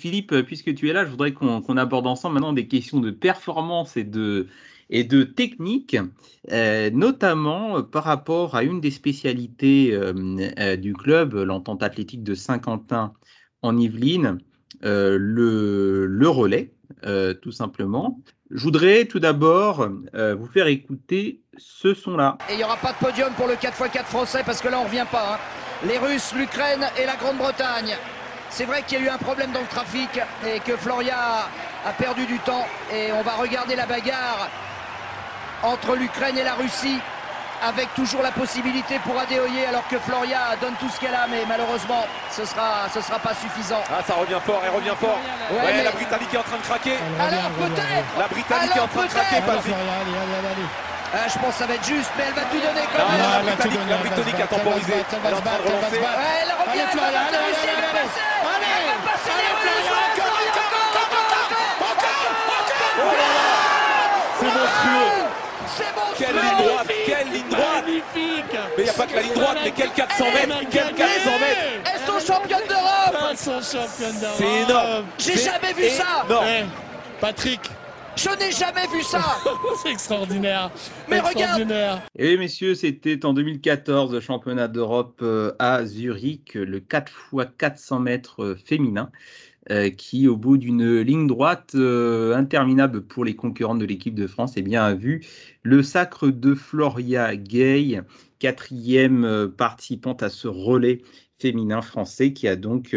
Philippe, puisque tu es là, je voudrais qu'on aborde ensemble maintenant des questions de performance et de, et de technique, euh, notamment par rapport à une des spécialités euh, euh, du club, l'entente athlétique de Saint-Quentin en Yvelines, le, le, relais, tout simplement. Je voudrais tout d'abord vous faire écouter ce son-là. Et il n'y aura pas de podium pour le 4x4 français parce que là on ne revient pas. Hein. Les Russes, l'Ukraine et la Grande-Bretagne. C'est vrai qu'il y a eu un problème dans le trafic et que Floria a perdu du temps. Et on va regarder la bagarre entre l'Ukraine et la Russie avec toujours la possibilité pour Adéoyer alors que Floria donne tout ce qu'elle a mais malheureusement ce sera ce sera pas suffisant. Ah ça revient fort, elle revient fort. Ouais, la Britannique est en train de craquer. Alors peut-être La Britannique est en train de craquer Patrick. Ah, je pense que ça va être juste, mais elle va tout donner quand même. la, Britannique, la Britannique a temporisé. Elle est en train de relancer. Ouais, elle revient, elle elle va passer. C'est bon, Quelle ligne droite, quelle ligne droite. Magnifique. Mais il n'y a pas que la ligne droite, mais quel 400 mètres Quel 400 mètres. Elles sont championnes d'Europe. Elles sont championnes d'Europe. C'est énorme. J'ai jamais vu ça. Non Eh, Patrick. Je n'ai jamais vu ça. C'est extraordinaire. Mais regarde. Et messieurs, c'était en 2014 le championnat d'Europe euh, à Zurich, le 4 x 400 mètres euh, féminin. Euh, qui, au bout d'une ligne droite euh, interminable pour les concurrents de l'équipe de France, eh bien, a vu le sacre de Floria Gay, quatrième euh, participante à ce relais féminin français, qui a donc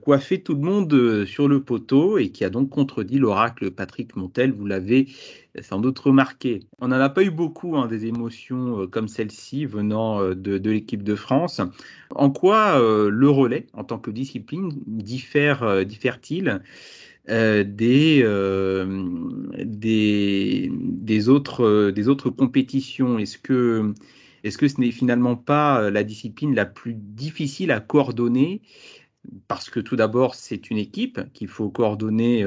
coiffé tout le monde sur le poteau et qui a donc contredit l'oracle Patrick Montel. Vous l'avez sans doute remarqué. On n'en a pas eu beaucoup hein, des émotions comme celle-ci venant de, de l'équipe de France. En quoi le relais, en tant que discipline, diffère, diffère-t-il euh, des, euh, des, des, autres, des autres compétitions? Est-ce que, est -ce que ce n'est finalement pas la discipline la plus difficile à coordonner? Parce que tout d'abord, c'est une équipe qu'il faut coordonner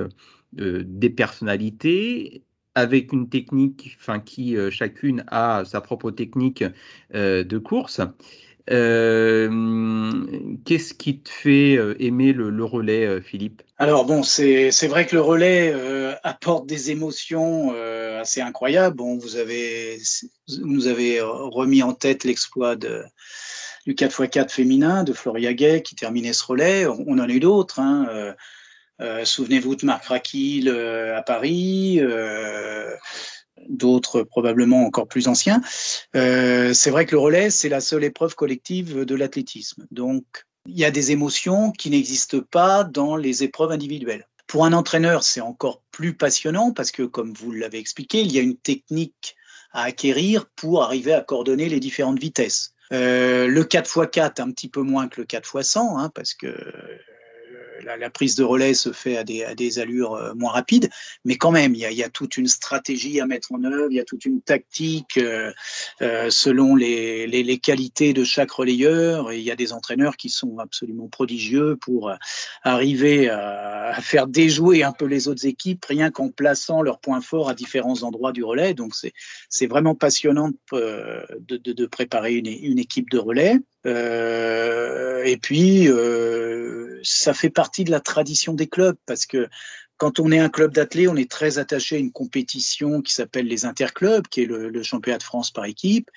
euh, des personnalités, avec une technique, enfin qui chacune a sa propre technique euh, de course. Euh, Qu'est-ce qui te fait aimer le, relais, Philippe? Alors bon, c'est vrai que le relais euh, apporte des émotions euh, assez incroyables. Bon, vous avez nous avez remis en tête l'exploit du 4x4 féminin de Floria Gay qui terminait ce relais. On, en a eu d'autres. Hein. Euh, Souvenez-vous de Marc Raquil euh, à Paris, euh, d'autres probablement encore plus anciens. c'est vrai que le relais, c'est la seule épreuve collective de l'athlétisme. Donc, il y a des émotions qui n'existent pas dans les épreuves individuelles. Pour un entraîneur, c'est encore plus passionnant parce que, comme vous l'avez expliqué, il y a une technique à acquérir pour arriver à coordonner les différentes vitesses. Euh, le 4x4 un petit peu moins que le 4x100, hein, parce que la, la, prise de relais se fait à des, à des allures euh, moins rapides, mais quand même, il y, a, il y, a, toute une stratégie à mettre en œuvre, il y a toute une tactique euh, euh, selon les, les, les, qualités de chaque relayeur, et il y a des entraîneurs qui sont absolument prodigieux pour arriver à, à faire déjouer un peu les autres équipes, rien qu'en plaçant leurs points forts à différents endroits du relais. Donc c'est vraiment passionnant de, de, de, préparer une, une équipe de relais. Euh, et puis, euh, ça fait partie de la tradition des clubs parce que quand on est un club d'athlètes, on est très attaché à une compétition qui s'appelle les interclubs, qui est le, championnat de France par équipe.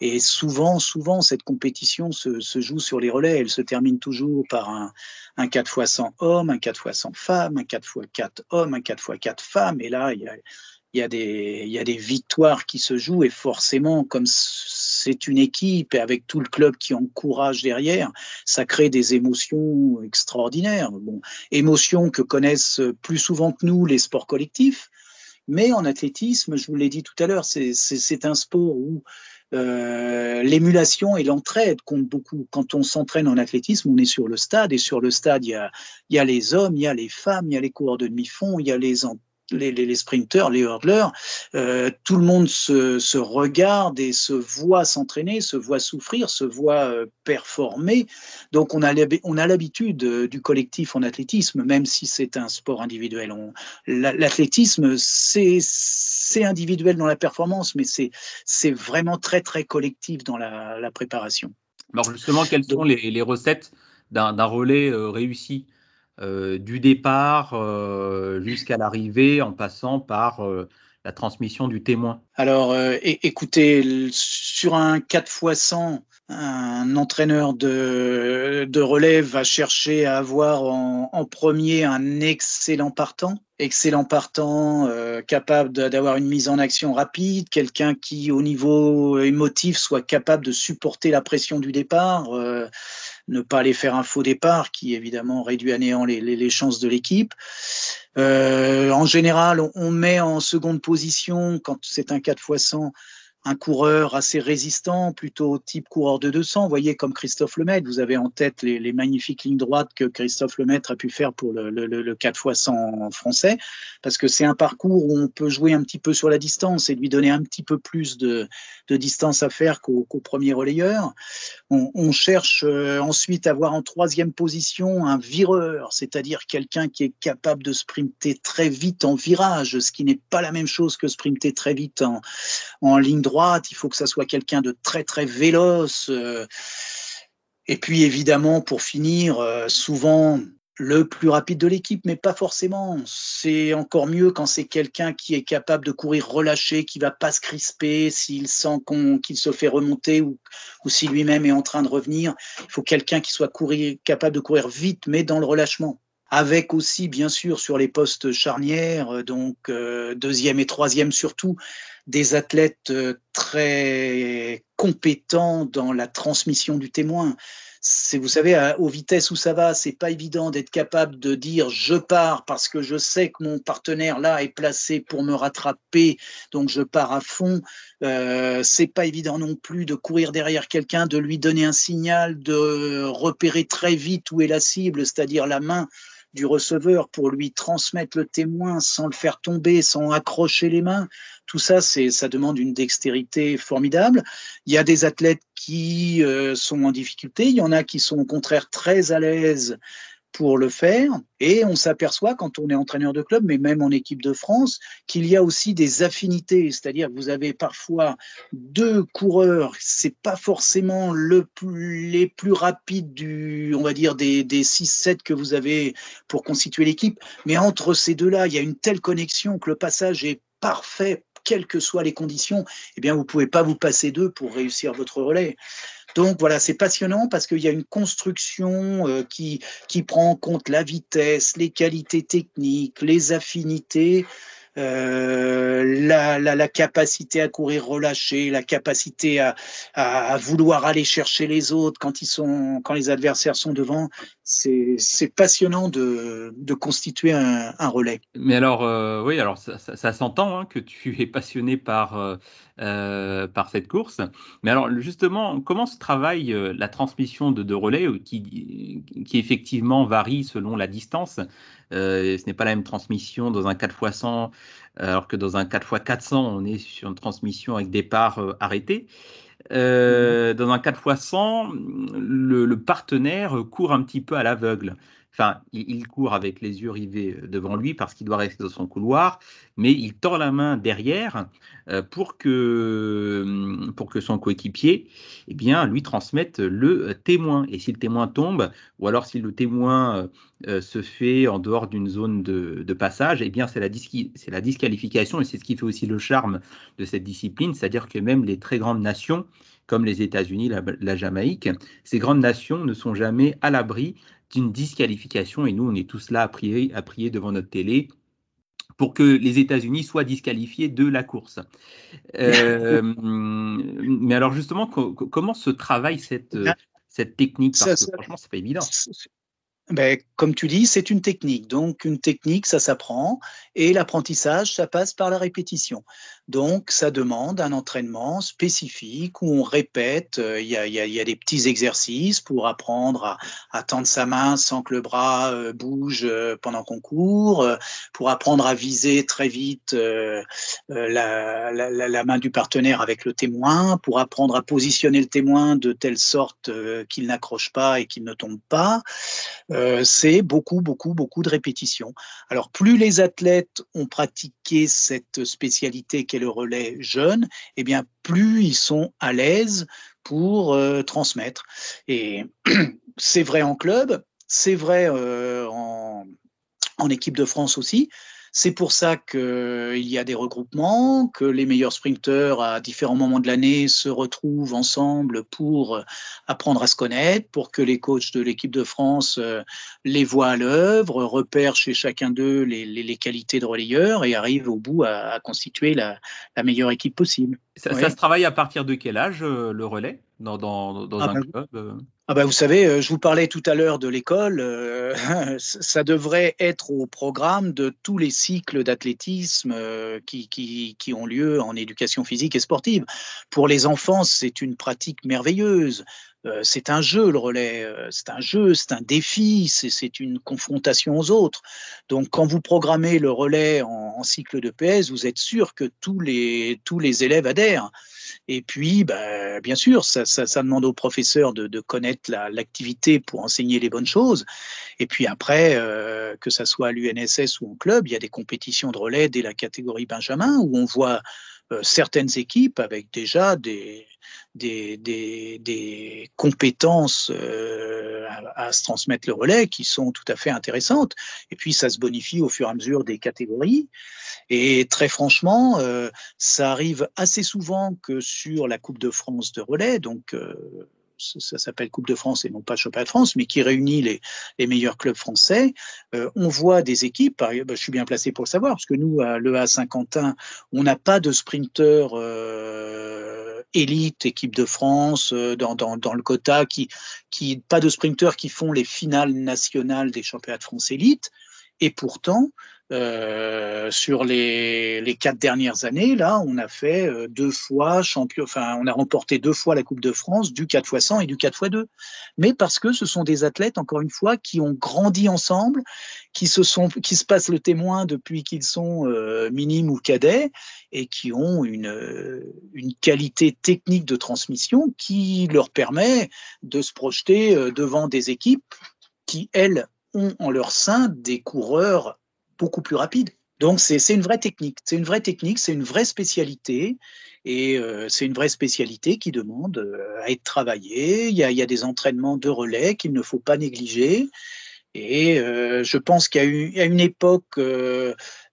Et souvent, souvent, cette compétition se, se, joue sur les relais. Elle se termine toujours par un, un 4 x 100 hommes, un 4 x 100 femmes, un 4 x 4 hommes, un 4 x 4 femmes. Et là, il y a, il y, a des, il y a des victoires qui se jouent et forcément, comme c'est une équipe et avec tout le club qui encourage derrière, ça crée des émotions extraordinaires. Bon, émotions que connaissent plus souvent que nous les sports collectifs, mais en athlétisme, je vous l'ai dit tout à l'heure, c'est un sport où euh, l'émulation et l'entraide comptent beaucoup. Quand on s'entraîne en athlétisme, on est sur le stade et sur le stade, il y a, il y a les hommes, il y a les femmes, il y a les coureurs de demi-fond, il y a les les, les, les, sprinteurs, les hurdlers, euh, tout le monde se, se, regarde et se voit s'entraîner, se voit souffrir, se voit euh, performer. Donc on a l'habitude euh, du collectif en athlétisme, même si c'est un sport individuel. L'athlétisme, c'est individuel dans la performance, mais c'est vraiment très très collectif dans la, la préparation. Alors justement, quelles sont les, les recettes d'un relais euh, réussi? Du départ jusqu'à l'arrivée en passant par la transmission du témoin. Alors, écoutez, sur un 4 x 100, un entraîneur de, de relève va chercher à avoir en, premier un excellent partant, excellent partant, euh, capable d'avoir une mise en action rapide, quelqu'un qui au niveau émotif soit capable de supporter la pression du départ, euh, ne pas aller faire un faux départ qui évidemment réduit à néant les, les, chances de l'équipe. Euh, en général, on, on, met en seconde position, quand c'est un 4 x 100, un coureur assez résistant, plutôt type coureur de 200. Vous voyez, comme Christophe Lemaitre, vous avez en tête les, magnifiques lignes droites que Christophe Lemaitre a pu faire pour le, le, 4 x 100 français, parce que c'est un parcours où on peut jouer un petit peu sur la distance et lui donner un petit peu plus de, distance à faire qu'au premier relayeur. On, cherche euh, ensuite à avoir en troisième position un vireur, c'est-à-dire quelqu'un qui est capable de sprinter très vite en virage, ce qui n'est pas la même chose que sprinter très vite en ligne droite il faut que ça soit quelqu'un de très très véloce. Euh. Et puis évidemment, pour finir, euh, souvent le plus rapide de l'équipe, mais pas forcément. C'est encore mieux quand c'est quelqu'un qui est capable de courir relâché, qui va pas se crisper s'il sent qu'il se fait remonter ou, ou si lui-même est en train de revenir. Il faut quelqu'un qui soit capable de courir vite, mais dans le relâchement avec aussi bien sûr sur les postes charnières, euh, donc deuxième et troisième surtout, des athlètes euh, très compétents dans la transmission du témoin. C'est, vous savez, aux vitesses où ça va, c'est pas évident d'être capable de dire je pars parce que je sais que mon partenaire là est placé pour me rattraper, donc je pars à fond. Euh, c'est pas évident non plus de courir derrière quelqu'un, de lui donner un signal, de repérer très vite où est la cible, c'est-à-dire la main du receveur pour lui transmettre le témoin sans le faire tomber, sans accrocher les mains. Tout ça, c'est, ça demande une dextérité formidable. Il y a des athlètes qui euh, sont en difficulté, il y en a qui sont au contraire très à l'aise pour le faire. Et on s'aperçoit quand on est entraîneur de club, mais même en équipe de France, qu'il y a aussi des affinités. C'est-à-dire que vous avez parfois deux coureurs, c'est pas forcément le plus, les plus rapides du, on va dire, des, des 6-7 que vous avez pour constituer l'équipe. Mais entre ces deux-là, il y a une telle connexion que le passage est parfait, quelles que soient les conditions. Eh bien, vous pouvez pas vous passer d'eux pour réussir votre relais. Donc voilà, c'est passionnant parce qu'il y a une construction euh, qui, qui prend en compte la vitesse, les qualités techniques, les affinités. Euh, la, la, capacité à courir relâché, la capacité à, à, vouloir aller chercher les autres quand ils sont, quand les adversaires sont devant, c'est passionnant de, constituer un, relais. Mais alors, euh, oui, alors ça, s'entend hein, que tu es passionné par euh, euh, par cette course. Mais alors justement, comment se travaille la transmission de, relais qui, effectivement varie selon la distance? Ce n'est pas la même transmission dans un 4x100 alors que dans un 4x400, on est sur une transmission avec départ arrêté. Euh, dans un 4x100, le, le, partenaire court un petit peu à l'aveugle. Enfin, il, court avec les yeux rivés euh, devant lui parce qu'il doit rester dans son couloir, mais il tord la main derrière euh, pour que, hum, pour que son coéquipier eh bien, lui transmette le témoin. Et si le témoin tombe, ou alors si le témoin euh, se fait en dehors d'une zone de, passage, eh bien, c'est la, la disqualification et c'est ce qui fait aussi le charme de cette discipline, c'est-à-dire que même les très grandes nations, comme les États-Unis, la, la, Jamaïque, ces grandes nations ne sont jamais à l'abri d'une disqualification et nous, on est tous là à prier, à prier devant notre télé pour que les États-Unis soient disqualifiés de la course. Euh, mais alors justement, comment se travaille cette, cette technique? Parce que franchement, c'est pas évident. Ben, comme tu dis, c'est une technique. Donc, une technique, ça s'apprend. Et l'apprentissage, ça passe par la répétition. Donc, ça demande un entraînement spécifique où on répète. Euh, il y, a, des petits exercices pour apprendre à, tendre sa main sans que le bras euh, bouge euh, pendant qu'on court, pour apprendre à viser très vite la, main du partenaire avec le témoin, pour apprendre à positionner le témoin de telle sorte qu'il n'accroche pas et qu'il ne tombe pas. C'est beaucoup, beaucoup, beaucoup de répétitions. Alors, plus les athlètes ont pratiqué cette spécialité le relais jeune, eh bien, plus ils sont à l'aise pour euh, transmettre. Et c'est vrai en club, c'est vrai en, en équipe de France aussi. C'est pour ça qu'il y a des regroupements, que les meilleurs sprinteurs à différents moments de l'année se retrouvent ensemble pour apprendre à se connaître, pour que les coachs de l'équipe de France euh, les voient à l'œuvre, repèrent chez chacun d'eux les, qualités de relayeur et arrivent au bout à, constituer la, meilleure équipe possible. Ça, se travaille à partir de quel âge, euh, le relais, dans, dans, ah un ben, club euh? Ah bah vous savez, euh, je vous parlais tout à l'heure de l'école, euh, ça devrait être au programme de tous les cycles d'athlétisme euh, qui, qui, qui, ont lieu en éducation physique et sportive. Pour les enfants, c'est une pratique merveilleuse. C'est un jeu, le relais, c'est un jeu, c'est un défi, c'est une confrontation aux autres. Donc quand vous programmez le relais en, cycle de PS, vous êtes sûr que tous les, élèves adhèrent. Et puis, bah, bien sûr, ça, demande aux professeurs de, connaître l'activité pour enseigner les bonnes choses. Et puis après, euh, que ça soit à l'UNSS ou en club, il y a des compétitions de relais dès la catégorie Benjamin où on voit euh, certaines équipes avec déjà des, des, compétences euh, à, se transmettre le relais qui sont tout à fait intéressantes. Et puis, ça se bonifie au fur et à mesure des catégories. Et très franchement, euh, ça arrive assez souvent que sur la Coupe de France de relais, donc ça s'appelle Coupe de France et non pas Championnat de France, mais qui réunit les, meilleurs clubs français. Euh, on voit des équipes, je suis bien placé pour le savoir, parce que nous, à l'EA Saint-Quentin, on n'a pas de sprinter euh, élite, équipe de France, euh, dans, le quota, qui, qui, pas de sprinteurs qui font les finales nationales des championnats de France élite. Et pourtant, euh, sur les, quatre dernières années, là, on a fait euh, deux fois champion, enfin, on a remporté deux fois la Coupe de France, du 4 x 100 et du 4 x 2. Mais parce que ce sont des athlètes, encore une fois, qui ont grandi ensemble, qui se sont, qui se passent le témoin depuis qu'ils sont euh, minimes ou cadets et qui ont une qualité technique de transmission qui leur permet de se projeter devant des équipes qui, elles, ont en leur sein des coureurs beaucoup plus rapide. Donc c'est une vraie technique, c'est une vraie technique, c'est une vraie spécialité et euh, c'est une vraie spécialité qui demande euh, à être travaillée. Il y, a, des entraînements de relais qu'il ne faut pas négliger. Et euh, je pense qu'à une époque,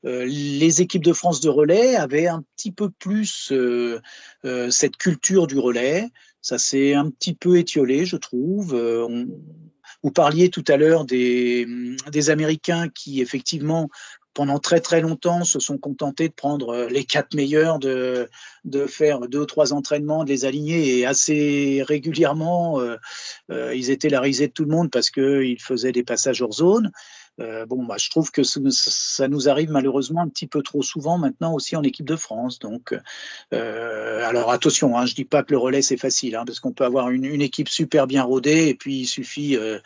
les équipes de France de relais avaient un petit peu plus cette culture du relais. Ça s'est un petit peu étiolé, je trouve. Vous parliez tout à l'heure des, Américains qui, effectivement, pendant très très longtemps, se sont contentés de prendre euh, les quatre meilleurs, de, de faire deux ou trois entraînements, de les aligner et assez régulièrement, euh, euh, ils étaient la risée de tout le monde parce qu'ils faisaient des passages hors zone. Euh, bon, bah, je trouve que ça nous arrive malheureusement un petit peu trop souvent maintenant aussi en équipe de France. Donc, euh, alors attention, hein, je dis pas que le relais c'est facile, hein, parce qu'on peut avoir une, équipe super bien rodée et puis il suffit euh,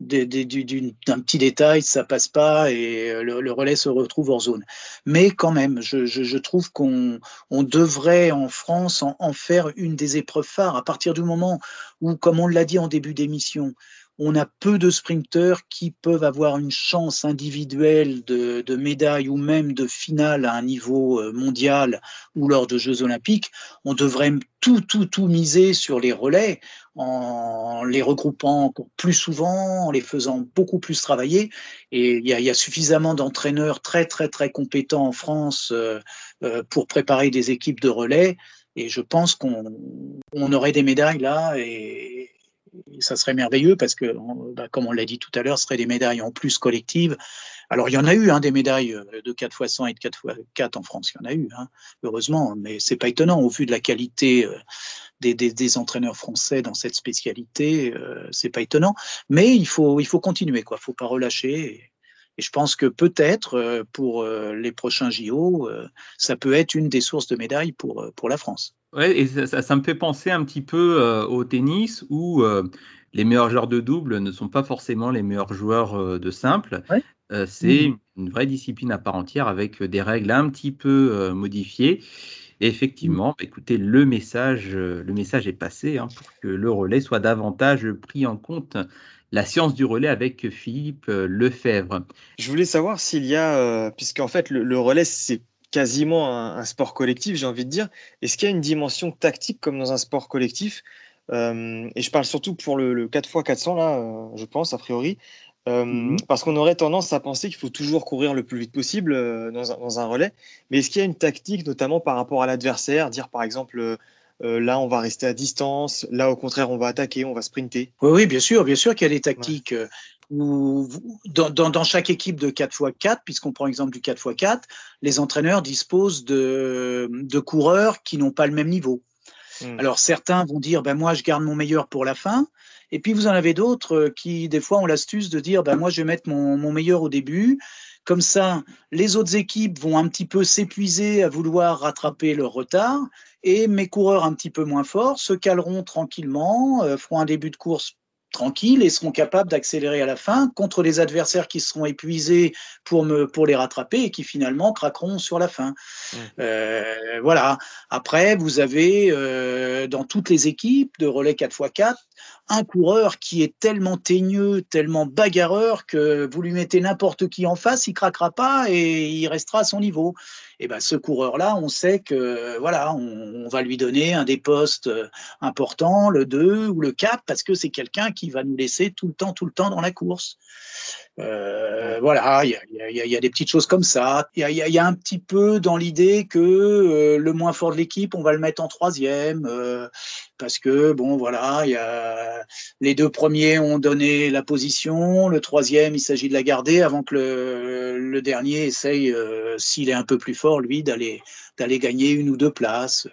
d'un petit détail, ça passe pas et le, relais se retrouve hors zone. Mais quand même, je, trouve qu'on devrait en France en, faire une des épreuves phares à partir du moment où, comme on l'a dit en début d'émission, on a peu de sprinteurs qui peuvent avoir une chance individuelle de, médaille ou même de finale à un niveau euh, mondial ou lors de Jeux olympiques. On devrait tout, tout, tout miser sur les relais en les regroupant encore plus souvent, en les faisant beaucoup plus travailler. Et il y a, suffisamment d'entraîneurs très, très, très compétents en France euh, euh, pour préparer des équipes de relais. Et je pense qu'on aurait des médailles là ça serait merveilleux parce que, bah, comme on l'a dit tout à l'heure, ce serait des médailles en plus collectives. Alors, il y en a eu hein, des médailles euh, de 4 x 100 et de 4 x 4 en France, il y en a eu, hein, heureusement, mais c'est pas étonnant au vu de la qualité euh, des, des, entraîneurs français dans cette spécialité, euh, c'est pas étonnant. Mais il faut, il faut continuer, quoi. faut pas relâcher. Je pense que peut-être euh, pour euh, les prochains JO, euh, ça peut être une des sources de médailles pour, pour la France. Ouais, et ça, ça, me fait penser un petit peu au tennis où les meilleurs joueurs de double ne sont pas forcément les meilleurs joueurs de simple. c'est mmh une vraie discipline à part entière avec des règles un petit peu modifiées. Et effectivement, bah, écoutez, le message, le message est passé hein, pour que le relais soit davantage pris en compte la science du relais avec Philippe euh, Lefebvre. Je voulais savoir s'il y a, euh, puisqu'en fait le, relais c'est quasiment un, sport collectif, j'ai envie de dire, est-ce qu'il y a une dimension tactique comme dans un sport collectif? Euh, Et je parle surtout pour le, 4x400 là, je pense a priori. Euh, mhm. Parce qu'on aurait tendance à penser qu'il faut toujours courir le plus vite possible euh, dans, un, relais. Mais est-ce qu'il y a une tactique, notamment par rapport à l'adversaire, dire par exemple là on va rester à distance, là au contraire on va attaquer, on va sprinter Oui, oui bien sûr, bien sûr qu'il y a des tactiques. Où, dans, chaque équipe de 4x4, puisqu'on prend l'exemple du 4x4, les entraîneurs disposent de, de coureurs qui n'ont pas le même niveau. Hmm. Alors certains vont dire, ben moi je garde mon meilleur pour la fin, et puis vous en avez d'autres euh, qui des fois ont l'astuce de dire, ben moi je vais mettre mon, mon meilleur au début, comme ça les autres équipes vont un petit peu s'épuiser à vouloir rattraper leur retard, et mes coureurs un petit peu moins forts se caleront tranquillement, euh, feront un début de course tranquilles et seront capables d'accélérer à la fin contre les adversaires qui seront épuisés pour, me, pour les rattraper et qui finalement craqueront sur la fin. Mmh. Euh, voilà. Après, vous avez euh, dans toutes les équipes de relais 4x4 un coureur qui est tellement teigneux, tellement bagarreur que vous lui mettez n'importe qui en face, il craquera pas et il restera à son niveau. Et ben ce coureur-là, on sait que voilà, on, va lui donner un des postes euh, importants, le 2 ou le 4, parce que c'est quelqu'un qui va nous laisser tout le temps, tout le temps dans la course. Euh, voilà, il y a, des petites choses comme ça. Il y a, un petit peu dans l'idée que euh, le moins fort de l'équipe, on va le mettre en troisième, euh, parce que bon, voilà, y a, les deux premiers ont donné la position, le troisième, il s'agit de la garder avant que le, le dernier essaye, s'il est un peu plus fort, lui, d'aller d'aller gagner une ou deux places.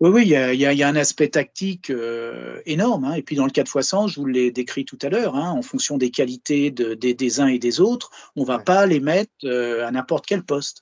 Oui, oui, il y a, un aspect tactique euh, énorme. Hein. Et puis dans le 4x100, je vous l'ai décrit tout à l'heure, hein, en fonction des qualités des, uns et des autres, on ne va pas les mettre euh, à n'importe quel poste.